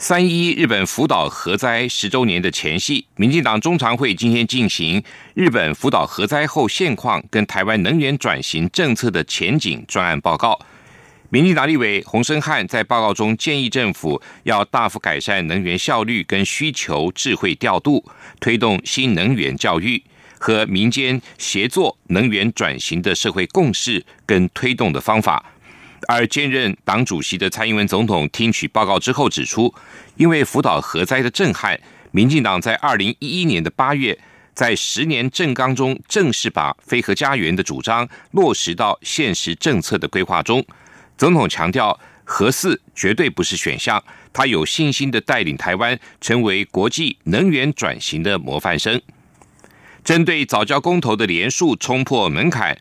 三一日本福岛核灾十周年的前夕，民进党中常会今天进行日本福岛核灾后现况跟台湾能源转型政策的前景专案报告。民进党立委洪生汉在报告中建议政府要大幅改善能源效率跟需求智慧调度，推动新能源教育和民间协作能源转型的社会共识跟推动的方法。而兼任党主席的蔡英文总统听取报告之后指出，因为福岛核灾的震撼，民进党在二零一一年的八月，在十年政纲中正式把“非核家园”的主张落实到现实政策的规划中。总统强调，核四绝对不是选项，他有信心的带领台湾成为国际能源转型的模范生。针对早教公投的连数冲破门槛。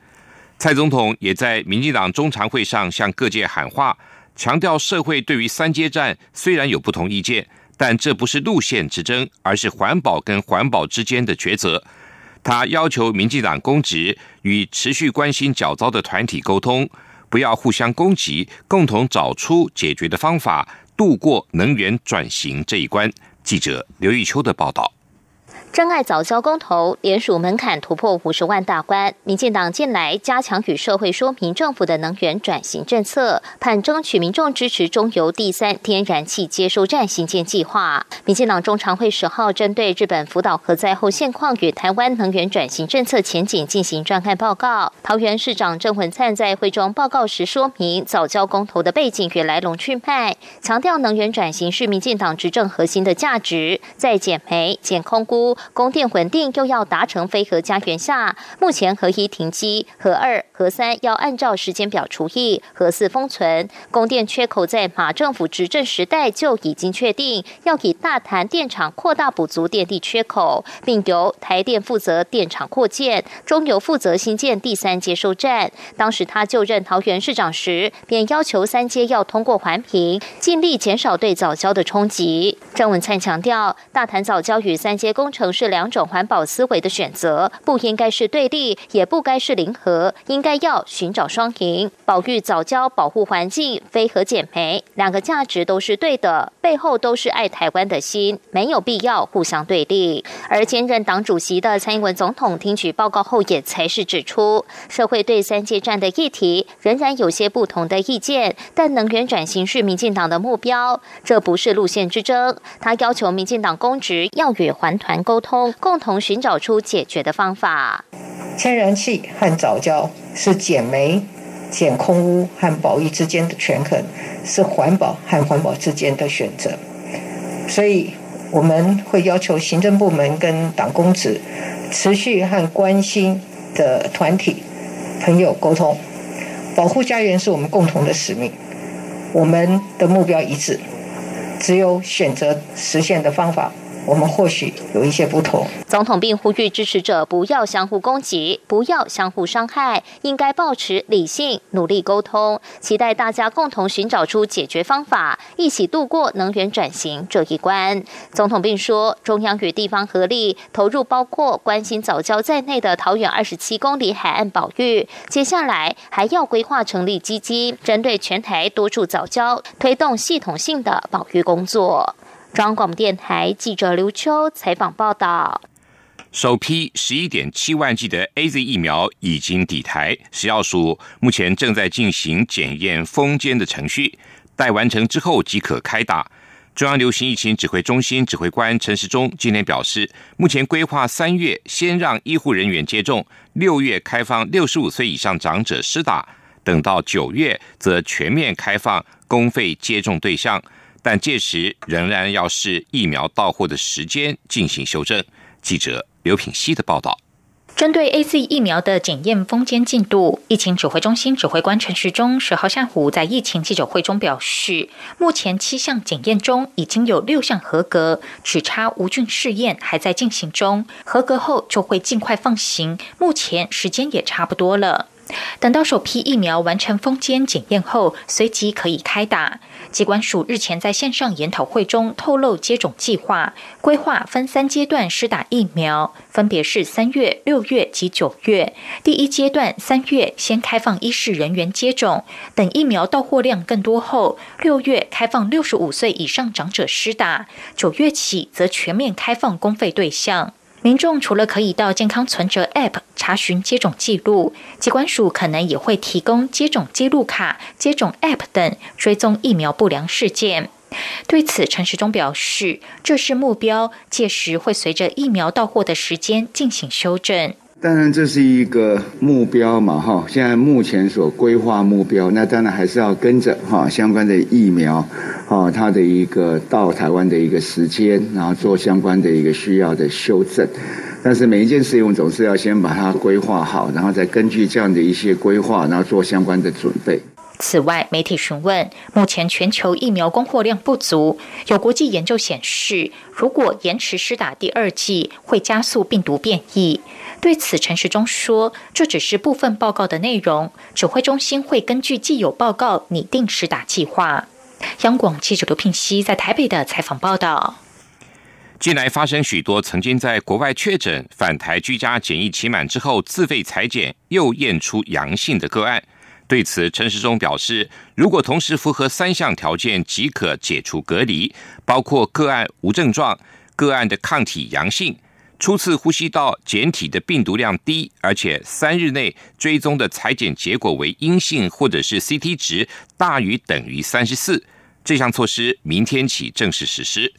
蔡总统也在民进党中常会上向各界喊话，强调社会对于三阶战虽然有不同意见，但这不是路线之争，而是环保跟环保之间的抉择。他要求民进党公职与持续关心较糟的团体沟通，不要互相攻击，共同找出解决的方法，度过能源转型这一关。记者刘玉秋的报道。真爱早教公投联署门槛突破五十万大关，民进党近来加强与社会说明政府的能源转型政策，盼争取民众支持中油第三天然气接收站新建计划。民进党中常会十号针对日本福岛核灾后现况与台湾能源转型政策前景进行专案报告。桃园市长郑文灿在会中报告时说明早教公投的背景与来龙去脉，强调能源转型是民进党执政核心的价值，在减煤、减空污。供电稳定又要达成非核家园下，目前核一停机，核二、核三要按照时间表除役，核四封存。供电缺口在马政府执政时代就已经确定，要以大潭电厂扩大补足电力缺口，并由台电负责电厂扩建，中油负责新建第三接收站。当时他就任桃园市长时，便要求三阶要通过环评，尽力减少对早交的冲击。郑文灿强调，大潭早交与三阶工程。是两种环保思维的选择，不应该是对立，也不该是零和，应该要寻找双赢。保育早教、保护环境、非核减煤，两个价值都是对的，背后都是爱台湾的心，没有必要互相对立。而兼任党主席的蔡英文总统听取报告后，也才是指出，社会对三界战的议题仍然有些不同的意见，但能源转型是民进党的目标，这不是路线之争。他要求民进党公职要与环团沟。沟通，共同寻找出解决的方法。天然气和早教是减煤、减空污和保育之间的权衡，是环保和环保之间的选择。所以，我们会要求行政部门跟党公职持续和关心的团体朋友沟通。保护家园是我们共同的使命，我们的目标一致，只有选择实现的方法。我们或许有一些不同。总统并呼吁支持者不要相互攻击，不要相互伤害，应该保持理性，努力沟通，期待大家共同寻找出解决方法，一起度过能源转型这一关。总统并说，中央与地方合力投入包括关心早教在内的桃园二十七公里海岸保育，接下来还要规划成立基金，针对全台多处早教，推动系统性的保育工作。中央广播电台记者刘秋采访报道：首批十一点七万剂的 A Z 疫苗已经抵台，食药署目前正在进行检验封监的程序，待完成之后即可开打。中央流行疫情指挥中心指挥官陈时中今天表示，目前规划三月先让医护人员接种，六月开放六十五岁以上长者施打，等到九月则全面开放公费接种对象。但届时仍然要视疫苗到货的时间进行修正。记者刘品希的报道。针对 A Z 疫苗的检验封监进度，疫情指挥中心指挥官陈时中十号下午在疫情记者会中表示，目前七项检验中已经有六项合格，只差无菌试验还在进行中，合格后就会尽快放行。目前时间也差不多了。等到首批疫苗完成封监检验后，随即可以开打。机关署日前在线上研讨会中透露接种计划，规划分三阶段施打疫苗，分别是三月、六月及九月。第一阶段三月先开放医事人员接种，等疫苗到货量更多后，六月开放六十五岁以上长者施打，九月起则全面开放公费对象。民众除了可以到健康存折 App 查询接种记录，机关署可能也会提供接种记录卡、接种 App 等追踪疫苗不良事件。对此，陈时中表示，这是目标，届时会随着疫苗到货的时间进行修正。当然，这是一个目标嘛，哈。现在目前所规划目标，那当然还是要跟着哈相关的疫苗，哈它的一个到台湾的一个时间，然后做相关的一个需要的修正。但是每一件事情，我们总是要先把它规划好，然后再根据这样的一些规划，然后做相关的准备。此外，媒体询问，目前全球疫苗供货量不足，有国际研究显示，如果延迟施打第二剂，会加速病毒变异。对此，陈时中说，这只是部分报告的内容，指挥中心会根据既有报告拟定实打计划。央广记者刘聘熙在台北的采访报道。近来发生许多曾经在国外确诊返台居家检疫期满之后自费裁剪又验出阳性的个案。对此，陈时中表示，如果同时符合三项条件即可解除隔离，包括个案无症状、个案的抗体阳性、初次呼吸道检体的病毒量低，而且三日内追踪的裁剪结果为阴性，或者是 CT 值大于等于三十四，这项措施明天起正式实施。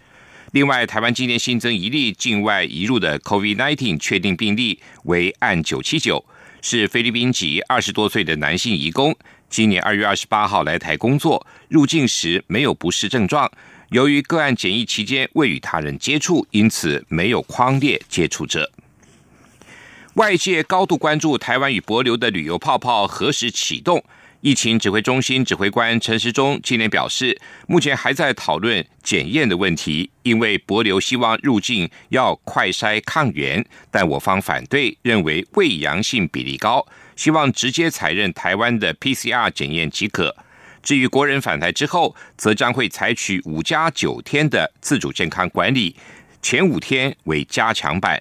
另外，台湾今天新增一例境外移入的 COVID-19 确定病例为案九七九。是菲律宾籍二十多岁的男性移工，今年二月二十八号来台工作，入境时没有不适症状。由于个案检疫期间未与他人接触，因此没有框列接触者。外界高度关注台湾与博流的旅游泡泡何时启动。疫情指挥中心指挥官陈时中今年表示，目前还在讨论检验的问题，因为博流希望入境要快筛抗原，但我方反对，认为未阳性比例高，希望直接采认台湾的 PCR 检验即可。至于国人返台之后，则将会采取五加九天的自主健康管理，前五天为加强版。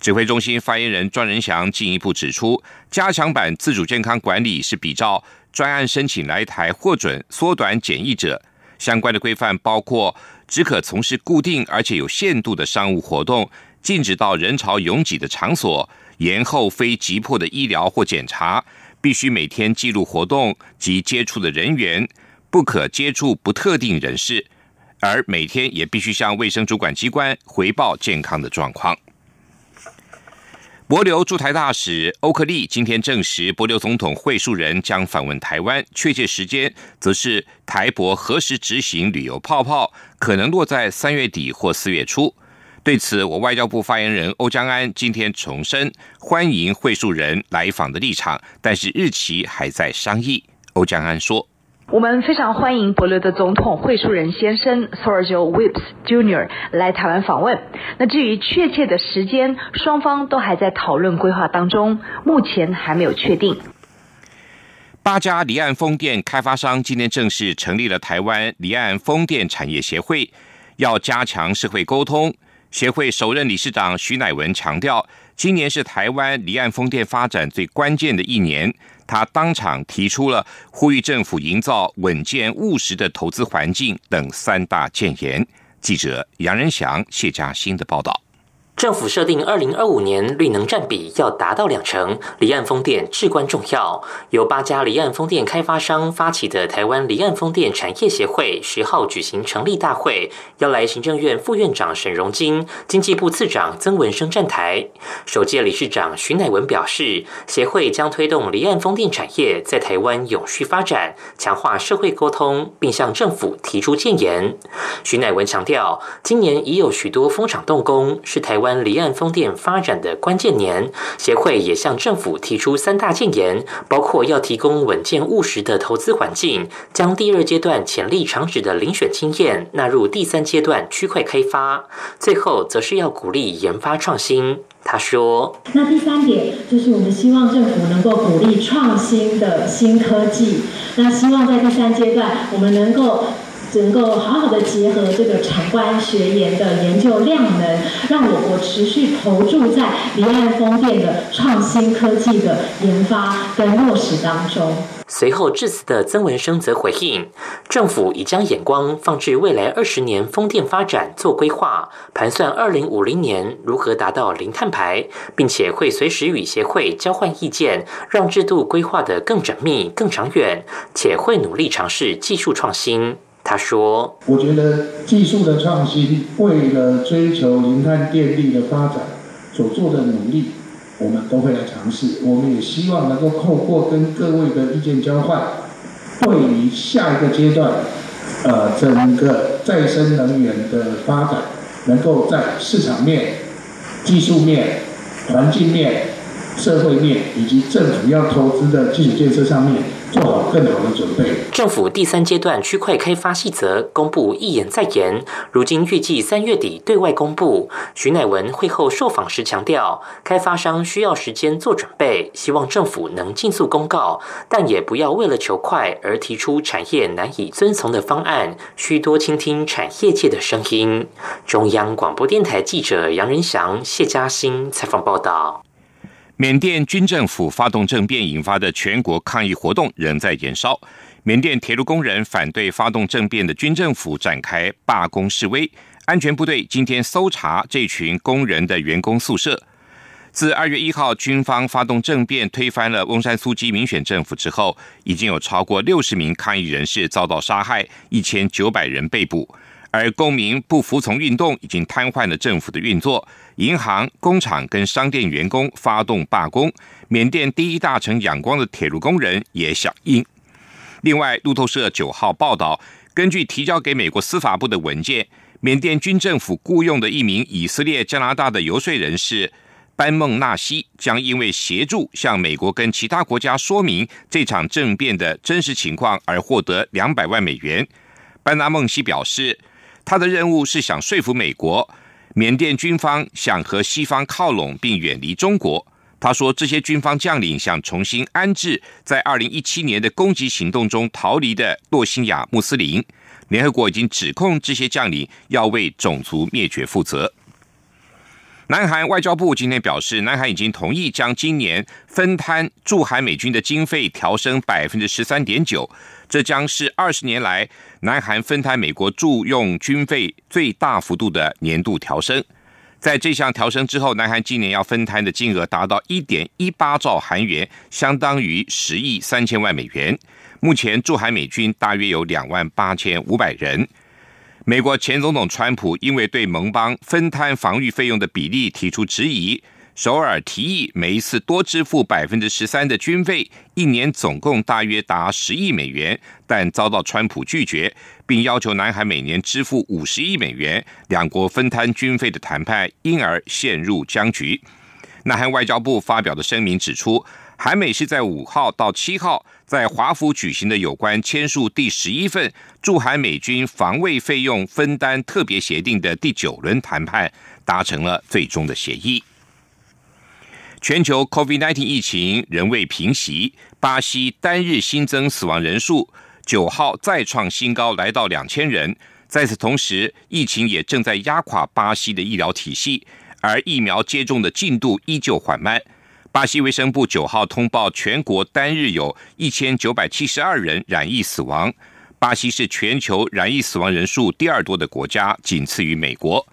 指挥中心发言人庄仁祥进一步指出，加强版自主健康管理是比照。专案申请来台获准缩短检疫者相关的规范，包括只可从事固定而且有限度的商务活动，禁止到人潮拥挤的场所，延后非急迫的医疗或检查，必须每天记录活动及接触的人员，不可接触不特定人士，而每天也必须向卫生主管机关回报健康的状况。博流驻台大使欧克利今天证实，博流总统会述人将访问台湾，确切时间则是台博何时执行旅游泡泡，可能落在三月底或四月初。对此，我外交部发言人欧江安今天重申欢迎会述人来访的立场，但是日期还在商议。欧江安说。我们非常欢迎伯乐的总统会书人先生 Sergio Whips Jr. 来台湾访问。那至于确切的时间，双方都还在讨论规划当中，目前还没有确定。八家离岸风电开发商今天正式成立了台湾离岸风电产业协会，要加强社会沟通。协会首任理事长徐乃文强调，今年是台湾离岸风电发展最关键的一年。他当场提出了呼吁政府营造稳健务实的投资环境等三大建言。记者杨仁祥、谢嘉欣的报道。政府设定二零二五年绿能占比要达到两成，离岸风电至关重要。由八家离岸风电开发商发起的台湾离岸风电产业协会十号举行成立大会，邀来行政院副院长沈荣金、经济部次长曾文生站台。首届理事长徐乃文表示，协会将推动离岸风电产业在台湾永续发展，强化社会沟通，并向政府提出建言。徐乃文强调，今年已有许多风场动工，是台湾。离岸风电发展的关键年，协会也向政府提出三大建言，包括要提供稳健务实的投资环境，将第二阶段潜力长址的遴选经验纳入第三阶段区块开发，最后则是要鼓励研发创新。他说：“那第三点就是我们希望政府能够鼓励创新的新科技。那希望在第三阶段，我们能够。”能够好好的结合这个产官学研的研究量能，让我国持续投注在离岸风电的创新科技的研发跟落实当中。随后致辞的曾文生则回应，政府已将眼光放置未来二十年风电发展做规划，盘算二零五零年如何达到零碳排，并且会随时与协会交换意见，让制度规划的更缜密、更长远，且会努力尝试技术创新。他说：“我觉得技术的创新，为了追求零碳电力的发展所做的努力，我们都会来尝试。我们也希望能够透过跟各位的意见交换，对于下一个阶段，呃，整个再生能源的发展，能够在市场面、技术面、环境面、社会面以及政府要投资的基础建设上面。”做好更好的准备。政府第三阶段区块开发细则公布一言再言，如今预计三月底对外公布。徐乃文会后受访时强调，开发商需要时间做准备，希望政府能尽速公告，但也不要为了求快而提出产业难以遵从的方案，需多倾听产业界的声音。中央广播电台记者杨仁祥、谢嘉欣采访报道。缅甸军政府发动政变引发的全国抗议活动仍在延烧。缅甸铁路工人反对发动政变的军政府展开罢工示威，安全部队今天搜查这群工人的员工宿舍。自二月一号军方发动政变推翻了翁山苏基民选政府之后，已经有超过六十名抗议人士遭到杀害，一千九百人被捕。而公民不服从运动已经瘫痪了政府的运作，银行、工厂跟商店员工发动罢工，缅甸第一大城仰光的铁路工人也响应。另外，路透社九号报道，根据提交给美国司法部的文件，缅甸军政府雇佣的一名以色列、加拿大的游说人士班孟纳西，将因为协助向美国跟其他国家说明这场政变的真实情况而获得两百万美元。班纳孟西表示。他的任务是想说服美国，缅甸军方想和西方靠拢并远离中国。他说，这些军方将领想重新安置在二零一七年的攻击行动中逃离的洛辛亚穆斯林。联合国已经指控这些将领要为种族灭绝负责。南韩外交部今天表示，南韩已经同意将今年分摊驻韩美军的经费调升百分之十三点九。这将是二十年来南韩分摊美国驻用军费最大幅度的年度调升。在这项调升之后，南韩今年要分摊的金额达到一点一八兆韩元，相当于十亿三千万美元。目前驻韩美军大约有两万八千五百人。美国前总统川普因为对盟邦分摊防御费用的比例提出质疑。首尔提议每一次多支付百分之十三的军费，一年总共大约达十亿美元，但遭到川普拒绝，并要求南韩每年支付五十亿美元，两国分摊军费的谈判因而陷入僵局。南韩外交部发表的声明指出，韩美是在五号到七号在华府举行的有关签署第十一份驻韩美军防卫费用分担特别协定的第九轮谈判，达成了最终的协议。全球 COVID-19 疫情仍未平息，巴西单日新增死亡人数九号再创新高，来到两千人。在此同时，疫情也正在压垮巴西的医疗体系，而疫苗接种的进度依旧缓慢。巴西卫生部九号通报，全国单日有一千九百七十二人染疫死亡。巴西是全球染疫死亡人数第二多的国家，仅次于美国。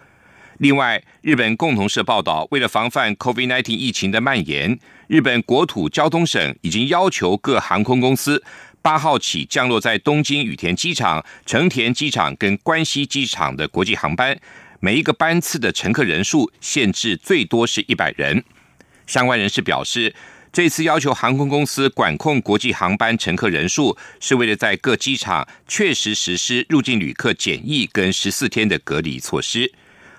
另外，日本共同社报道，为了防范 COVID-19 疫情的蔓延，日本国土交通省已经要求各航空公司八号起降落在东京羽田机场、成田机场跟关西机场的国际航班，每一个班次的乘客人数限制最多是一百人。相关人士表示，这次要求航空公司管控国际航班乘客人数，是为了在各机场确实实施入境旅客检疫跟十四天的隔离措施。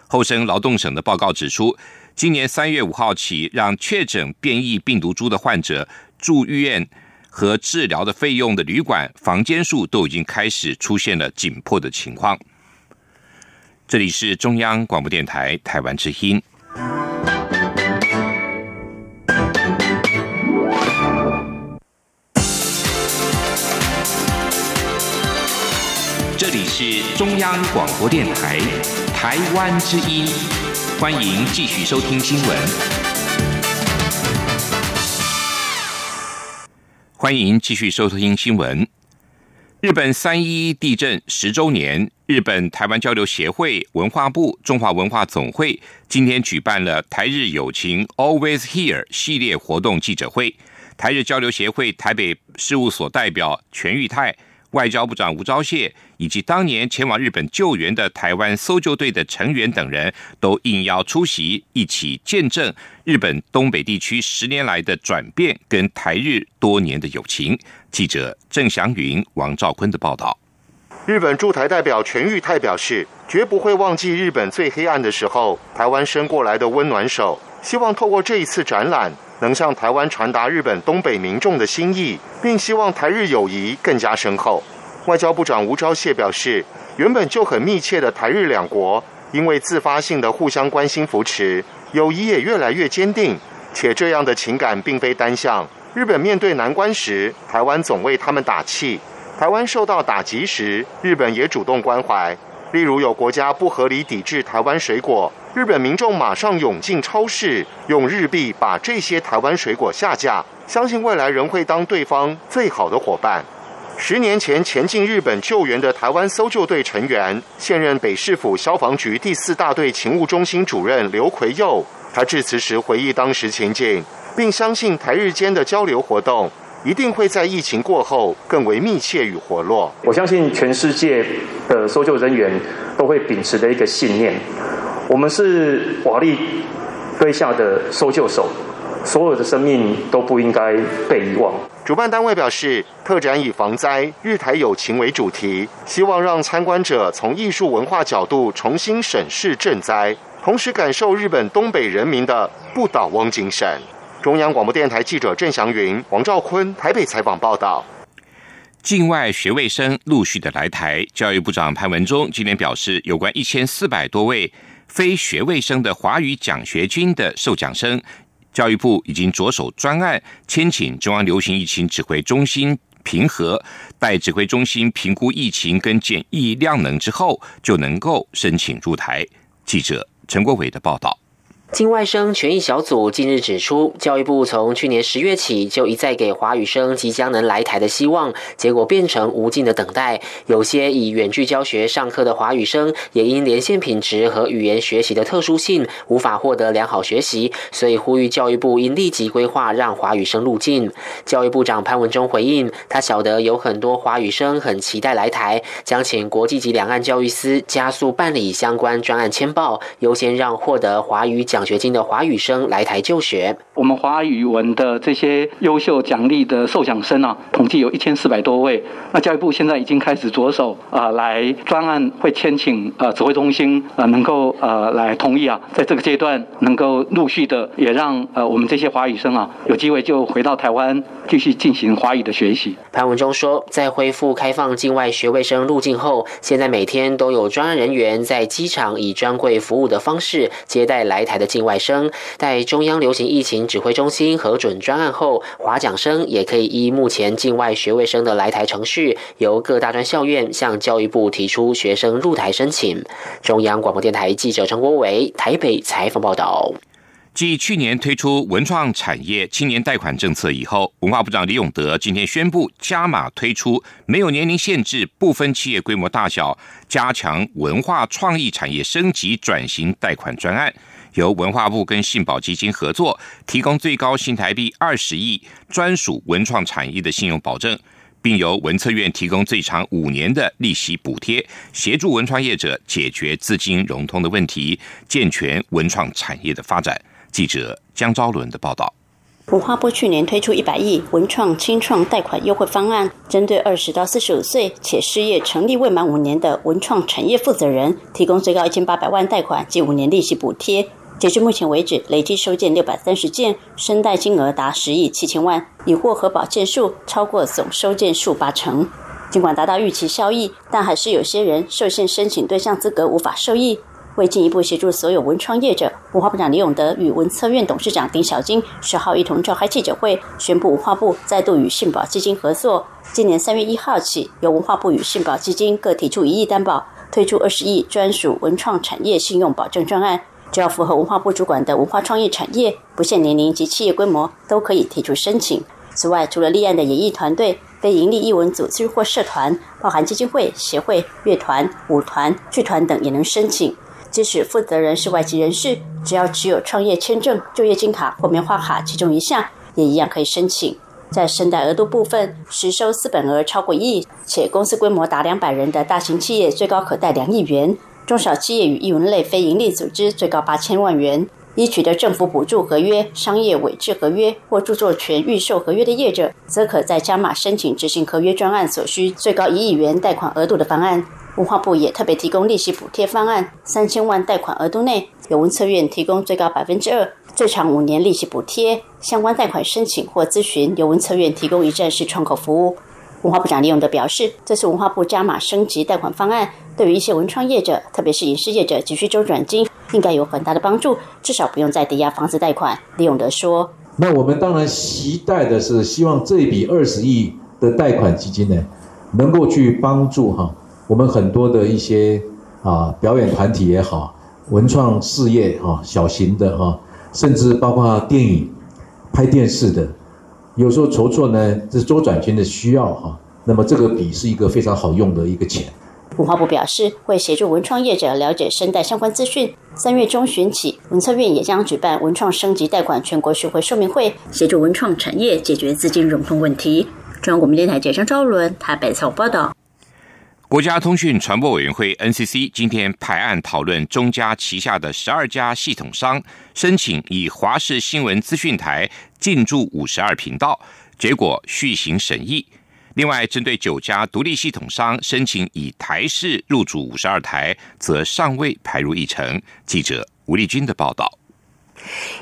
后生劳动省的报告指出，今年三月五号起，让确诊变异病毒株的患者住院和治疗的费用的旅馆房间数都已经开始出现了紧迫的情况。这里是中央广播电台台湾之音。是中央广播电台台湾之音，欢迎继续收听新闻。欢迎继续收听新闻。日本三一地震十周年，日本台湾交流协会、文化部、中华文化总会今天举办了台日友情 Always Here 系列活动记者会。台日交流协会台北事务所代表全玉泰。外交部长吴钊燮以及当年前往日本救援的台湾搜救队的成员等人都应邀出席，一起见证日本东北地区十年来的转变跟台日多年的友情。记者郑祥云、王兆坤的报道。日本驻台代表全玉泰表示，绝不会忘记日本最黑暗的时候，台湾伸过来的温暖手。希望透过这一次展览。能向台湾传达日本东北民众的心意，并希望台日友谊更加深厚。外交部长吴钊燮表示，原本就很密切的台日两国，因为自发性的互相关心扶持，友谊也越来越坚定。且这样的情感并非单向。日本面对难关时，台湾总为他们打气；台湾受到打击时，日本也主动关怀。例如有国家不合理抵制台湾水果，日本民众马上涌进超市，用日币把这些台湾水果下架。相信未来仍会当对方最好的伙伴。十年前前进日本救援的台湾搜救队成员，现任北市府消防局第四大队勤务中心主任刘奎佑，他致辞时回忆当时情景，并相信台日间的交流活动。一定会在疫情过后更为密切与活络。我相信全世界的搜救人员都会秉持的一个信念：我们是瓦砾堆下的搜救手，所有的生命都不应该被遗忘。主办单位表示，特展以防灾、日台友情为主题，希望让参观者从艺术文化角度重新审视赈灾，同时感受日本东北人民的不倒翁精神。中央广播电台记者郑祥云、王兆坤台北采访报道：境外学位生陆续的来台，教育部长潘文忠今天表示，有关一千四百多位非学位生的华语奖学金的受奖生，教育部已经着手专案，签请中央流行疫情指挥中心平和，待指挥中心评估疫情跟检疫量能之后，就能够申请入台。记者陈国伟的报道。境外生权益小组近日指出，教育部从去年十月起就一再给华语生即将能来台的希望，结果变成无尽的等待。有些以远距教学上课的华语生，也因连线品质和语言学习的特殊性，无法获得良好学习，所以呼吁教育部应立即规划让华语生入境。教育部长潘文忠回应，他晓得有很多华语生很期待来台，将请国际级两岸教育司加速办理相关专案签报，优先让获得华语奖。奖学金的华语生来台就学。我们华语文的这些优秀奖励的受奖生啊，统计有一千四百多位。那教育部现在已经开始着手啊，来专案会签请呃指挥中心呃能够呃来同意啊，在这个阶段能够陆续的也让呃我们这些华语生啊有机会就回到台湾继续进行华语的学习。潘文忠说，在恢复开放境外学位生入境后，现在每天都有专案人员在机场以专柜服务的方式接待来台的。境外生在中央流行疫情指挥中心核准专案后，华奖生也可以依目前境外学位生的来台程序，由各大专校院向教育部提出学生入台申请。中央广播电台记者陈国伟台北采访报道。继去年推出文创产业青年贷款政策以后，文化部长李永德今天宣布加码推出没有年龄限制、不分企业规模大小，加强文化创意产业升级转型贷款专案。由文化部跟信保基金合作，提供最高新台币二十亿专属文创产业的信用保证，并由文策院提供最长五年的利息补贴，协助文创业者解决资金融通的问题，健全文创产业的发展。记者江昭伦的报道。文化部去年推出一百亿文创清创贷款优惠方案，针对二十到四十五岁且失业、成立未满五年的文创产业负责人，提供最高一千八百万贷款及五年利息补贴。截至目前为止，累计收件六百三十件，申贷金额达十亿七千万，已获核保件数超过总收件数八成。尽管达到预期效益，但还是有些人受限申请对象资格无法受益。为进一步协助所有文创业者，文化部长李永德与文策院董事长丁小金十号一同召开记者会，宣布文化部再度与信保基金合作。今年三月一号起，由文化部与信保基金各提出一亿担保，推出二十亿专属文创产业信用保证专案。只要符合文化部主管的文化创业产业，不限年龄及企业规模，都可以提出申请。此外，除了立案的演艺团队、非营利艺文组织或社团，包含基金会、协会、乐团、舞团、剧团等，也能申请。即使负责人是外籍人士，只要持有创业签证、就业金卡或棉花卡其中一项，也一样可以申请。在申贷额度部分，实收资本额超过亿，且公司规模达两百人的大型企业，最高可贷两亿元。中小企业与艺文类非营利组织最高八千万元，已取得政府补助合约、商业委制合约或著作权预售合约的业者，则可在加码申请执行合约专案所需最高一亿元贷款额度的方案。文化部也特别提供利息补贴方案，三千万贷款额度内，由文策院提供最高百分之二，最长五年利息补贴。相关贷款申请或咨询，由文策院提供一站式窗口服务。文化部长李永德表示，这次文化部加码升级贷款方案，对于一些文创业者，特别是影视业者急需周转金，应该有很大的帮助，至少不用再抵押房子贷款。李永德说：“那我们当然期待的是，希望这笔二十亿的贷款基金呢，能够去帮助哈我们很多的一些啊表演团体也好，文创事业哈小型的哈，甚至包括电影、拍电视的。”有时候筹措呢，这是周转金的需要哈。那么这个笔是一个非常好用的一个钱。文化部表示会协助文创业者了解生贷相关资讯。三月中旬起，文策院也将举办文创升级贷款全国巡回说明会，协助文创产业解决资金融通问题。中央广播电台记者张昭伦台北采访报道。国家通讯传播委员会 NCC 今天排案讨论中嘉旗下的十二家系统商申请以华视新闻资讯台进驻五十二频道，结果续行审议。另外，针对九家独立系统商申请以台式入主五十二台，则尚未排入议程。记者吴丽君的报道。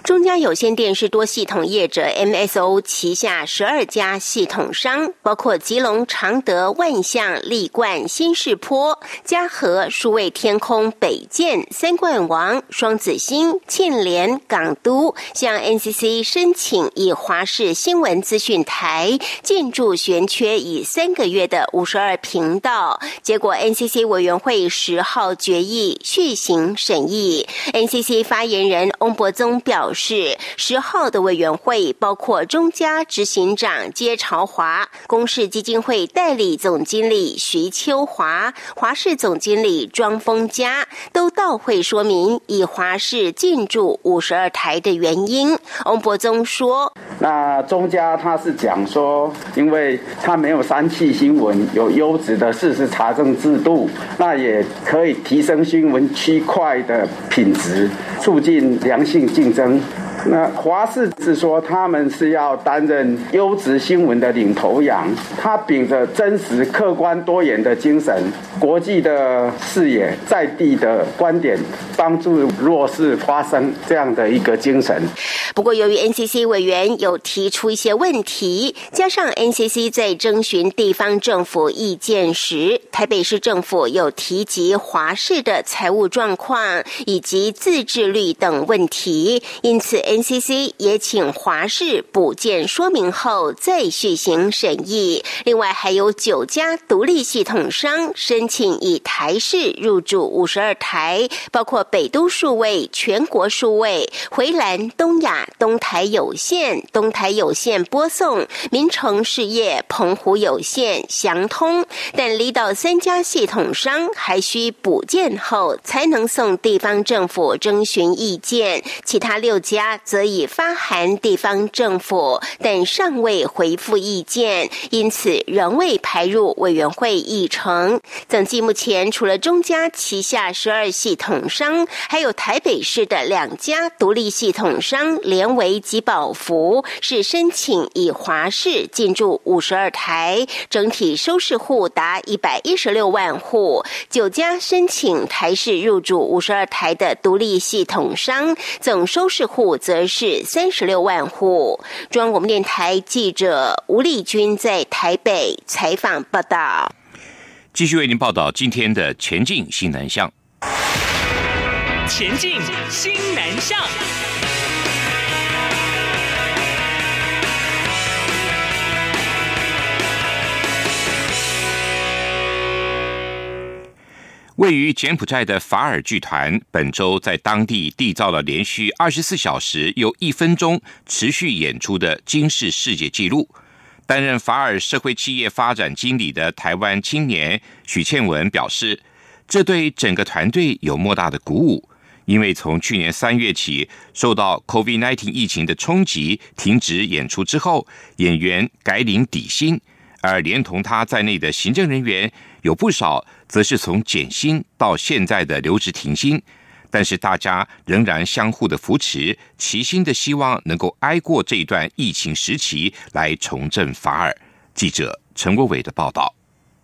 中嘉有线电视多系统业者 MSO 旗下十二家系统商，包括吉隆、常德、万象、立冠、新世坡、嘉禾、数位天空、北建、三冠王、双子星、庆联、港都，向 NCC 申请以华视新闻资讯台进驻悬缺已三个月的五十二频道。结果 NCC 委员会十号决议续行审议。NCC 发言人翁博宗。表示，十号的委员会包括中嘉执行长接朝华、公视基金会代理总经理徐秋华、华视总经理庄丰嘉都到会说明以华视进驻五十二台的原因。翁博宗说：“那中嘉他是讲说，因为他没有三气新闻有优质的事实查证制度，那也可以提升新闻区块的品质，促进良性。”竞争，那华视是说他们是要担任优质新闻的领头羊，他秉着真实、客观、多元的精神，国际的视野，在地的观点，帮助弱势发声这样的一个精神。不过，由于 NCC 委员有提出一些问题，加上 NCC 在征询地方政府意见时，台北市政府有提及华视的财务状况以及自治率等问题。因此，NCC 也请华视补件说明后再续行审议。另外，还有九家独立系统商申请以台视入驻五十二台，包括北都数位、全国数位、回蓝、东亚、东台有线、东台有线播送、民城事业、澎湖有线、祥通。但离岛三家系统商还需补件后才能送地方政府征询意见。其他六家则已发函地方政府，但尚未回复意见，因此仍未排入委员会议程。总计目前除了中嘉旗下十二系统商，还有台北市的两家独立系统商联维及宝福是申请以华视进驻五十二台，整体收视户达一百一十六万户。九家申请台视入驻五十二台的独立系统商总。收视户则是三十六万户。中央广播电台记者吴丽君在台北采访报道。继续为您报道今天的前进新南向。前进新南向。位于柬埔寨的法尔剧团本周在当地缔造了连续二十四小时又一分钟持续演出的惊世世界纪录。担任法尔社会企业发展经理的台湾青年许倩文表示，这对整个团队有莫大的鼓舞，因为从去年三月起受到 COVID-19 疫情的冲击，停止演出之后，演员改领底薪，而连同他在内的行政人员有不少。则是从减薪到现在的留职停薪，但是大家仍然相互的扶持，齐心的希望能够挨过这一段疫情时期，来重振法尔。记者陈国伟的报道。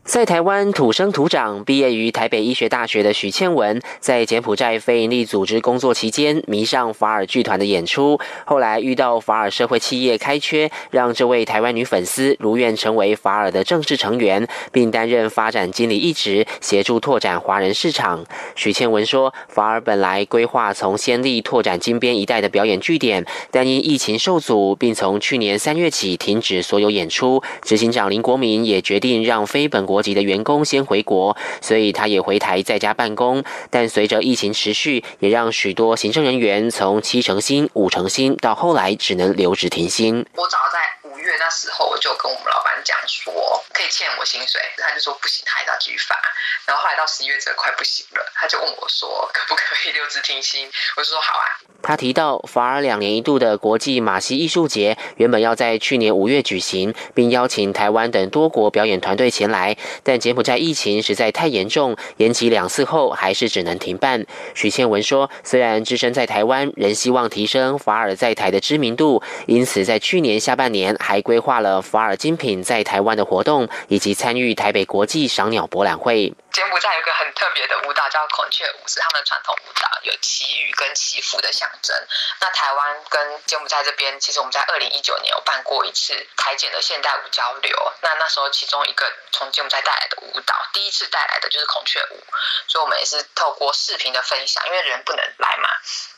在台湾土生土长、毕业于台北医学大学的许倩文，在柬埔寨非营利组织工作期间，迷上法尔剧团的演出。后来遇到法尔社会企业开缺，让这位台湾女粉丝如愿成为法尔的正式成员，并担任发展经理一职，协助拓展华人市场。许倩文说：“法尔本来规划从先例拓展金边一带的表演据点，但因疫情受阻，并从去年三月起停止所有演出。执行长林国民也决定让非本。”国国籍的员工先回国，所以他也回台在家办公。但随着疫情持续，也让许多行政人员从七成薪、五成薪，到后来只能留职停薪。月那时候，我就跟我们老板讲说，可以欠我薪水，他就说不行，他还要继续发。然后后来到十一月，这快不行了，他就问我说，可不可以留职停薪？我就说好啊。他提到，法尔两年一度的国际马戏艺术节原本要在去年五月举行，并邀请台湾等多国表演团队前来。但柬埔寨疫情实在太严重，延期两次后还是只能停办。许倩文说：“虽然置身在台湾，仍希望提升法尔在台的知名度，因此在去年下半年还还规划了法尔精品在台湾的活动，以及参与台北国际赏鸟博览会。”柬埔寨有个很特别的舞蹈叫孔雀舞，是他们的传统舞蹈，有祈雨跟祈福的象征。那台湾跟柬埔寨这边，其实我们在二零一九年有办过一次台柬的现代舞交流。那那时候其中一个从柬埔寨带来的舞蹈，第一次带来的就是孔雀舞，所以我们也是透过视频的分享，因为人不能来嘛，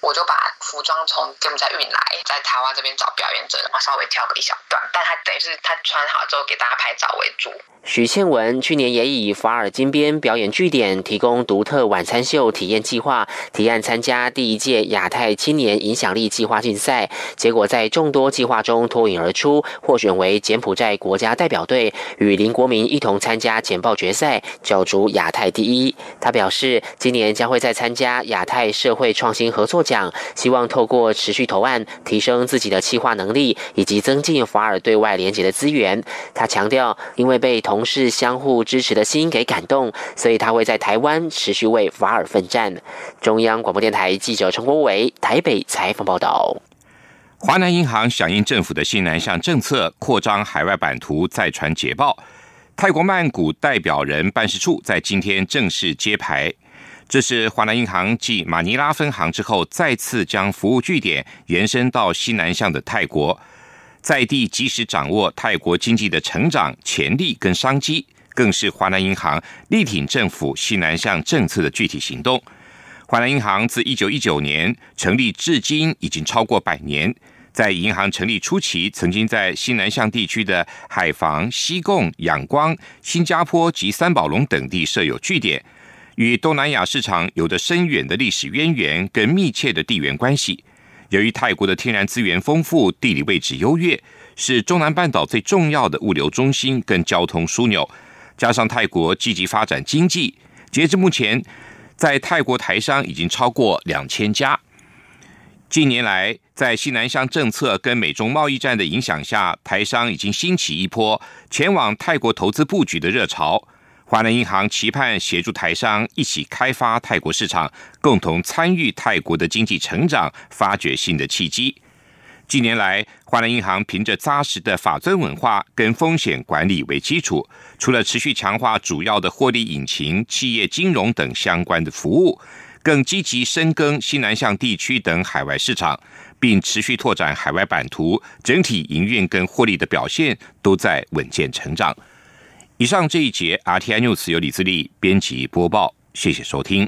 我就把服装从柬埔寨运来，在台湾这边找表演者，然后稍微跳个一小段，但他等于是他穿好之后给大家拍照为主。许倩文去年也以法尔金边。表演据点提供独特晚餐秀体验计划，提案参加第一届亚太青年影响力计划竞赛，结果在众多计划中脱颖而出，获选为柬埔寨国家代表队，与林国民一同参加简报决赛，角逐亚太第一。他表示，今年将会再参加亚太社会创新合作奖，希望透过持续投案，提升自己的企划能力，以及增进法尔对外连接的资源。他强调，因为被同事相互支持的心给感动。所以他会在台湾持续为法尔奋战。中央广播电台记者陈国伟台北采访报道。华南银行响应政府的新南向政策，扩张海外版图再传捷报。泰国曼谷代表人办事处在今天正式揭牌，这是华南银行继马尼拉分行之后，再次将服务据点延伸到西南向的泰国，在地及时掌握泰国经济的成长潜力跟商机。更是华南银行力挺政府西南向政策的具体行动。华南银行自一九一九年成立至今已经超过百年。在银行成立初期，曾经在西南向地区的海防、西贡、仰光、新加坡及三宝龙等地设有据点，与东南亚市场有着深远的历史渊源跟密切的地缘关系。由于泰国的天然资源丰富，地理位置优越，是中南半岛最重要的物流中心跟交通枢纽。加上泰国积极发展经济，截至目前，在泰国台商已经超过两千家。近年来，在西南向政策跟美中贸易战的影响下，台商已经兴起一波前往泰国投资布局的热潮。华南银行期盼协助台商一起开发泰国市场，共同参与泰国的经济成长，发掘新的契机。近年来，华南银行凭着扎实的法尊文化跟风险管理为基础，除了持续强化主要的获利引擎、企业金融等相关的服务，更积极深耕西南向地区等海外市场，并持续拓展海外版图，整体营运跟获利的表现都在稳健成长。以上这一节 RTI News 由李自力编辑播报，谢谢收听。